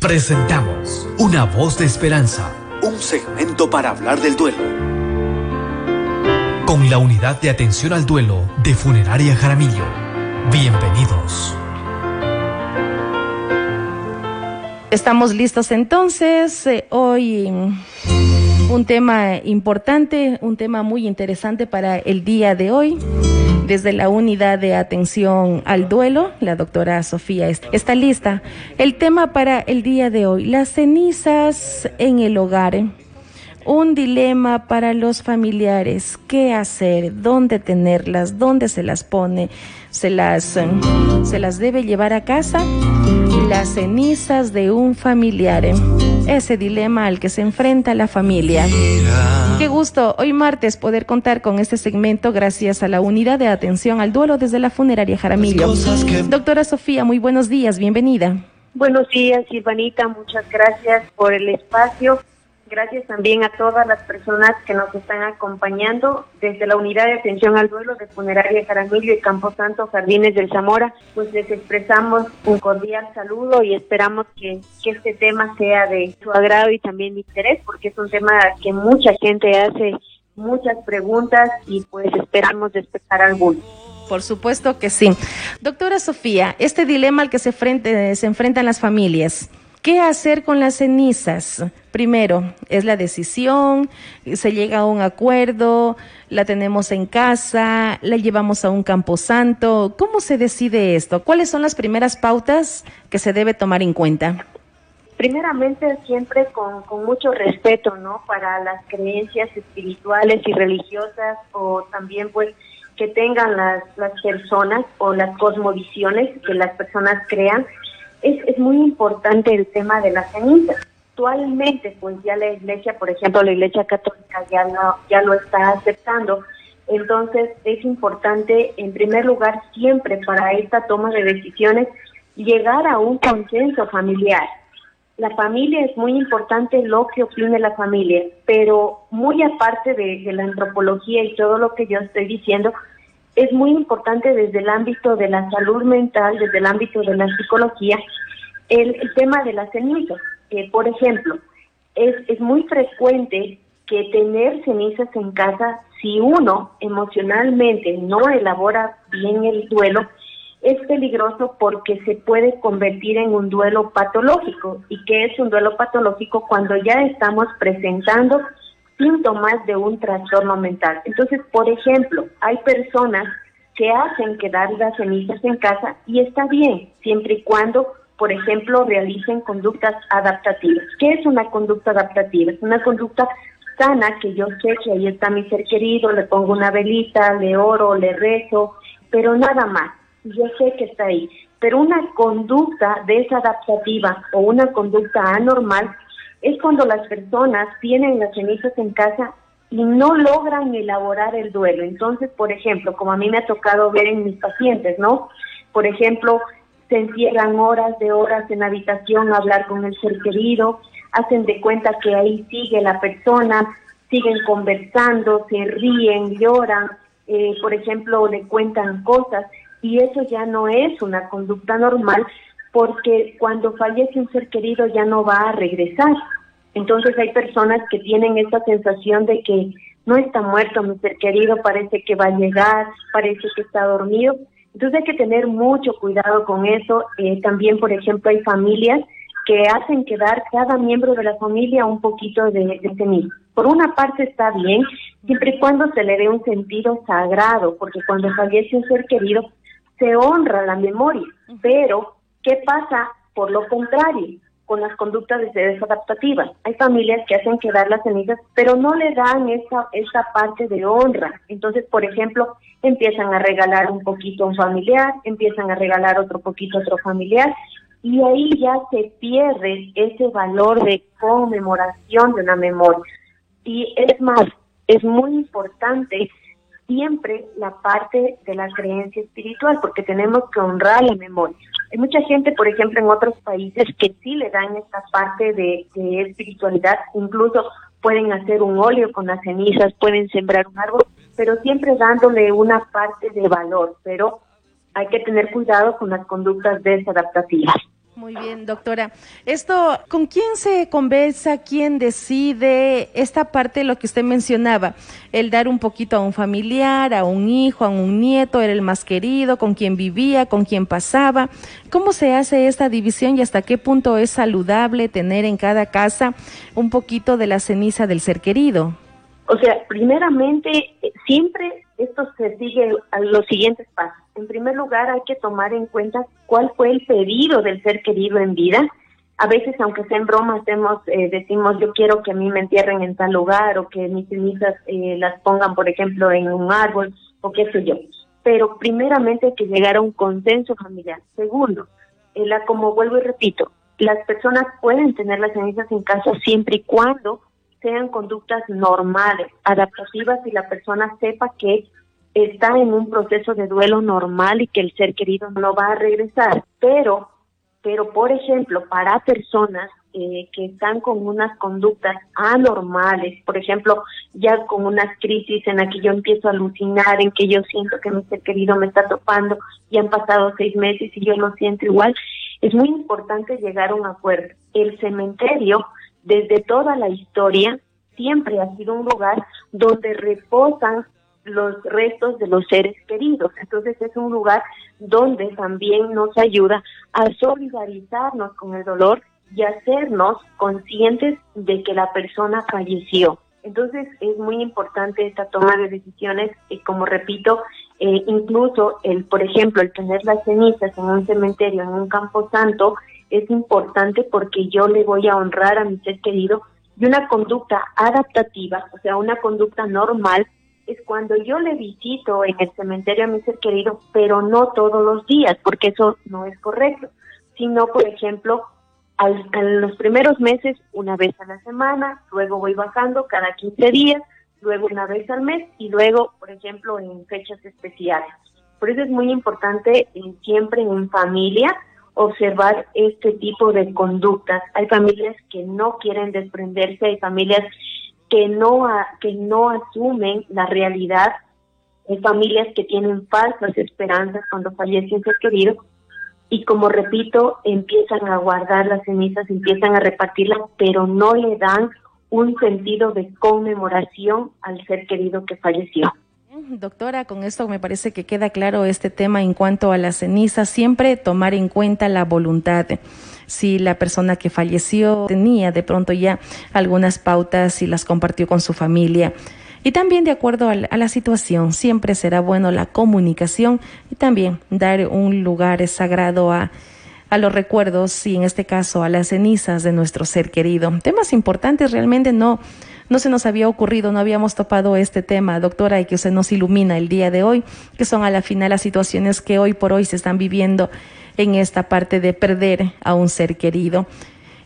Presentamos Una voz de esperanza, un segmento para hablar del duelo. Con la unidad de atención al duelo de Funeraria Jaramillo. Bienvenidos. Estamos listos entonces. Eh, hoy un tema importante, un tema muy interesante para el día de hoy. Desde la unidad de atención al duelo, la doctora Sofía está lista. El tema para el día de hoy, las cenizas en el hogar. Un dilema para los familiares. ¿Qué hacer? ¿Dónde tenerlas? ¿Dónde se las pone? ¿Se las, se las debe llevar a casa? Las cenizas de un familiar. Ese dilema al que se enfrenta la familia. Qué gusto hoy martes poder contar con este segmento gracias a la unidad de atención al duelo desde la funeraria Jaramillo. Doctora Sofía, muy buenos días, bienvenida. Buenos días, Silvanita, muchas gracias por el espacio. Gracias también a todas las personas que nos están acompañando desde la unidad de atención al duelo de Funeraria Jaramillo y Camposanto Jardines del Zamora. Pues les expresamos un cordial saludo y esperamos que, que este tema sea de su agrado y también de interés, porque es un tema que mucha gente hace muchas preguntas y pues esperamos despertar algunos. Por supuesto que sí. Doctora Sofía, este dilema al que se, frente, se enfrentan las familias, ¿Qué hacer con las cenizas? Primero, es la decisión, se llega a un acuerdo, la tenemos en casa, la llevamos a un camposanto. ¿Cómo se decide esto? ¿Cuáles son las primeras pautas que se debe tomar en cuenta? Primeramente, siempre con, mucho respeto, ¿no? Para las creencias espirituales y religiosas o también, pues, que tengan las personas o las cosmovisiones que las personas crean es, es muy importante el tema de las cenizas. Actualmente, pues ya la iglesia, por ejemplo, la iglesia católica ya, no, ya lo está aceptando. Entonces, es importante, en primer lugar, siempre para esta toma de decisiones, llegar a un consenso familiar. La familia es muy importante lo que opine la familia, pero muy aparte de, de la antropología y todo lo que yo estoy diciendo, es muy importante desde el ámbito de la salud mental, desde el ámbito de la psicología, el, tema de las cenizas. que por ejemplo, es, es muy frecuente que tener cenizas en casa, si uno emocionalmente no elabora bien el duelo, es peligroso porque se puede convertir en un duelo patológico. ¿Y qué es un duelo patológico? Cuando ya estamos presentando síntomas de un trastorno mental. Entonces, por ejemplo, hay personas que hacen quedar las cenizas en casa y está bien, siempre y cuando, por ejemplo, realicen conductas adaptativas. ¿Qué es una conducta adaptativa? Es una conducta sana que yo sé que ahí está mi ser querido, le pongo una velita, le oro, le rezo, pero nada más. Yo sé que está ahí. Pero una conducta desadaptativa o una conducta anormal es cuando las personas tienen las cenizas en casa y no logran elaborar el duelo. Entonces, por ejemplo, como a mí me ha tocado ver en mis pacientes, ¿no? Por ejemplo, se encierran horas de horas en la habitación a hablar con el ser querido, hacen de cuenta que ahí sigue la persona, siguen conversando, se ríen, lloran, eh, por ejemplo, le cuentan cosas y eso ya no es una conducta normal porque cuando fallece un ser querido ya no va a regresar. Entonces hay personas que tienen esta sensación de que no está muerto mi ser querido, parece que va a llegar, parece que está dormido. Entonces hay que tener mucho cuidado con eso. Eh, también, por ejemplo, hay familias que hacen quedar cada miembro de la familia un poquito de, de Por una parte está bien, siempre y cuando se le dé un sentido sagrado, porque cuando fallece un ser querido se honra la memoria, pero ¿Qué pasa por lo contrario con las conductas desadaptativas? Hay familias que hacen quedar las cenizas, pero no le dan esa, esa parte de honra. Entonces, por ejemplo, empiezan a regalar un poquito a un familiar, empiezan a regalar otro poquito a otro familiar, y ahí ya se pierde ese valor de conmemoración de una memoria. Y es más, es muy importante siempre la parte de la creencia espiritual, porque tenemos que honrar la memoria. Hay mucha gente, por ejemplo, en otros países que sí le dan esta parte de, espiritualidad, incluso pueden hacer un óleo con las cenizas, pueden sembrar un árbol, pero siempre dándole una parte de valor, pero hay que tener cuidado con las conductas desadaptativas. Muy bien, doctora. Esto, ¿con quién se conversa? ¿Quién decide esta parte, lo que usted mencionaba, el dar un poquito a un familiar, a un hijo, a un nieto, era el más querido, con quien vivía, con quien pasaba? ¿Cómo se hace esta división y hasta qué punto es saludable tener en cada casa un poquito de la ceniza del ser querido? O sea, primeramente, eh, siempre esto se sigue a los siguientes pasos. En primer lugar, hay que tomar en cuenta cuál fue el pedido del ser querido en vida. A veces, aunque sea en broma, hacemos, eh, decimos, yo quiero que a mí me entierren en tal lugar o que mis cenizas eh, las pongan, por ejemplo, en un árbol o qué sé yo. Pero primeramente hay que llegar a un consenso familiar. Segundo, la, como vuelvo y repito, las personas pueden tener las cenizas en casa siempre y cuando sean conductas normales, adaptativas y la persona sepa que está en un proceso de duelo normal y que el ser querido no va a regresar. Pero, pero por ejemplo, para personas eh, que están con unas conductas anormales, por ejemplo, ya con unas crisis en la que yo empiezo a alucinar, en que yo siento que mi ser querido me está topando y han pasado seis meses y yo lo siento igual, es muy importante llegar a un acuerdo. El cementerio desde toda la historia siempre ha sido un lugar donde reposan los restos de los seres queridos. Entonces es un lugar donde también nos ayuda a solidarizarnos con el dolor y hacernos conscientes de que la persona falleció. Entonces es muy importante esta toma de decisiones y como repito, eh, incluso el, por ejemplo, el tener las cenizas en un cementerio, en un campo santo, es importante porque yo le voy a honrar a mi ser querido y una conducta adaptativa, o sea, una conducta normal, es cuando yo le visito en el cementerio a mi ser querido, pero no todos los días, porque eso no es correcto, sino, por ejemplo, al, en los primeros meses una vez a la semana, luego voy bajando cada 15 días, luego una vez al mes y luego, por ejemplo, en fechas especiales. Por eso es muy importante eh, siempre en familia observar este tipo de conductas. Hay familias que no quieren desprenderse, hay familias que no, que no asumen la realidad, hay familias que tienen falsas esperanzas cuando fallece un ser querido y como repito, empiezan a guardar las cenizas, empiezan a repartirlas, pero no le dan un sentido de conmemoración al ser querido que falleció. Doctora, con esto me parece que queda claro este tema en cuanto a la ceniza. Siempre tomar en cuenta la voluntad. Si la persona que falleció tenía de pronto ya algunas pautas y las compartió con su familia. Y también de acuerdo a la, situación, siempre será bueno la comunicación y también dar un lugar sagrado a, a los recuerdos y en este caso a las cenizas de nuestro ser querido. Temas importantes realmente no no se nos había ocurrido, no habíamos topado este tema, doctora, y que usted nos ilumina el día de hoy, que son a la final las situaciones que hoy por hoy se están viviendo en esta parte de perder a un ser querido.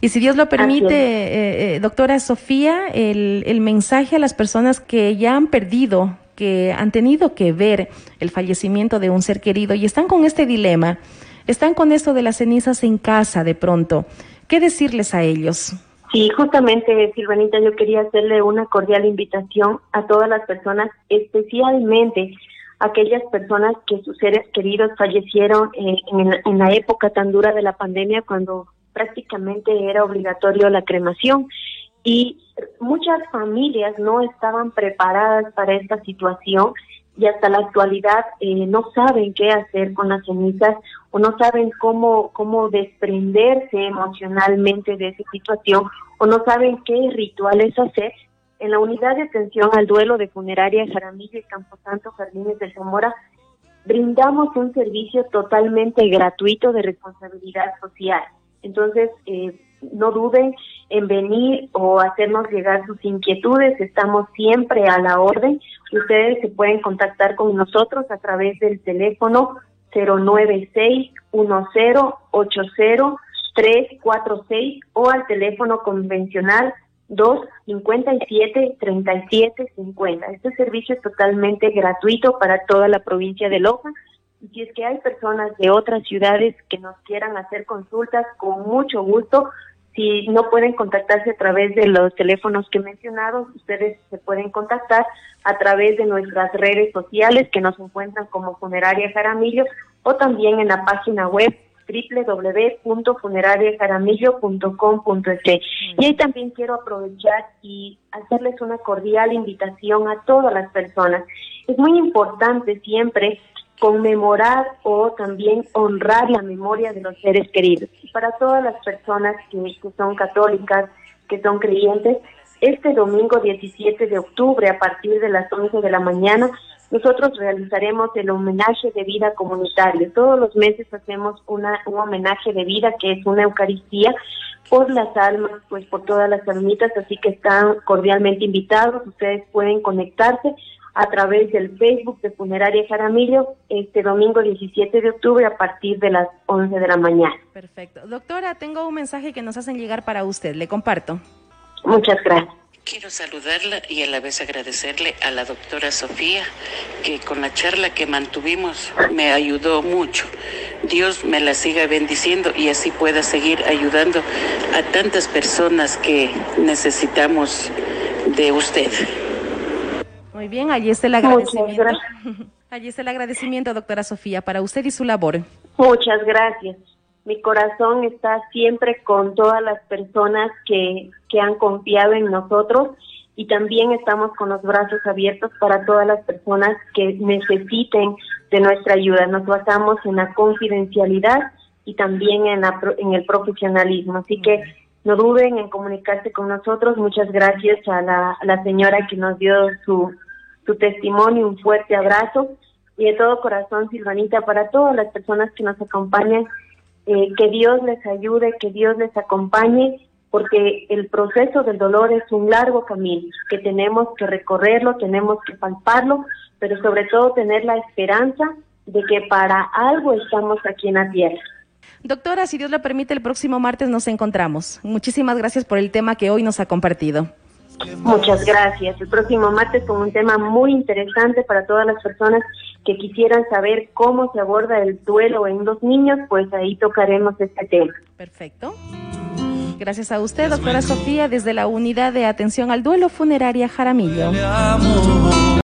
Y si Dios lo permite, eh, eh, doctora Sofía, el, el mensaje a las personas que ya han perdido, que han tenido que ver el fallecimiento de un ser querido y están con este dilema, están con esto de las cenizas en casa de pronto, ¿qué decirles a ellos? Sí, justamente, Silvanita, yo quería hacerle una cordial invitación a todas las personas, especialmente aquellas personas que sus seres queridos fallecieron en, en, la época tan dura de la pandemia, cuando prácticamente era obligatorio la cremación. Y muchas familias no estaban preparadas para esta situación y hasta la actualidad eh, no saben qué hacer con las cenizas o no saben cómo, cómo desprenderse emocionalmente de esa situación o no saben qué rituales hacer. En la unidad de atención al duelo de funeraria Jaramillo y Camposanto Jardines de Zamora brindamos un servicio totalmente gratuito de responsabilidad social. Entonces, eh, no duden en venir o hacernos llegar sus inquietudes. Estamos siempre a la orden. Ustedes se pueden contactar con nosotros a través del teléfono 096-1080-346 o al teléfono convencional 257-3750. Este servicio es totalmente gratuito para toda la provincia de Loja. Y si es que hay personas de otras ciudades que nos quieran hacer consultas, con mucho gusto si no pueden contactarse a través de los teléfonos que he mencionado, ustedes se pueden contactar a través de nuestras redes sociales que nos encuentran como Funeraria Jaramillo o también en la página web www.funerariajaramillo.com.es. Y ahí también quiero aprovechar y hacerles una cordial invitación a todas las personas. Es muy importante siempre conmemorar o también honrar la memoria de los seres queridos. para todas las personas que, son católicas, que son creyentes, este domingo 17 de octubre a partir de las 11 de la mañana nosotros realizaremos el homenaje de vida comunitario. Todos los meses hacemos una, un homenaje de vida que es una Eucaristía por las almas, pues por todas las almitas, así que están cordialmente invitados. Ustedes pueden conectarse a través del Facebook de Funeraria Jaramillo este domingo 17 de octubre a partir de las 11 de la mañana. Perfecto. Doctora, tengo un mensaje que nos hacen llegar para usted. Le comparto. Muchas gracias. Quiero saludarla y a la vez agradecerle a la doctora Sofía que con la charla que mantuvimos me ayudó mucho. Dios me la siga bendiciendo y así pueda seguir ayudando a tantas personas que necesitamos de usted. Muy bien, allí está el agradecimiento. Allí está el agradecimiento, doctora Sofía, para usted y su labor. Muchas gracias. Mi corazón está siempre con todas las personas que, que han confiado en nosotros y también estamos con los brazos abiertos para todas las personas que necesiten de nuestra ayuda. Nos basamos en la confidencialidad y también en, la, en el profesionalismo. Así que no duden en comunicarse con nosotros. Muchas gracias a la, a la señora que nos dio su, su testimonio, un fuerte abrazo y de todo corazón, Silvanita, para todas las personas que nos acompañan eh, que Dios les ayude, que Dios les acompañe, porque el proceso del dolor es un largo camino, que tenemos que recorrerlo, tenemos que palparlo, pero sobre todo tener la esperanza de que para algo estamos aquí en la tierra. Doctora, si Dios lo permite, el próximo martes nos encontramos. Muchísimas gracias por el tema que hoy nos ha compartido. Muchas gracias. El próximo martes con un tema muy interesante para todas las personas que quisieran saber cómo se aborda el duelo en los niños, pues ahí tocaremos este tema. Perfecto. Gracias a usted, doctora Sofía, desde la Unidad de Atención al Duelo Funeraria Jaramillo.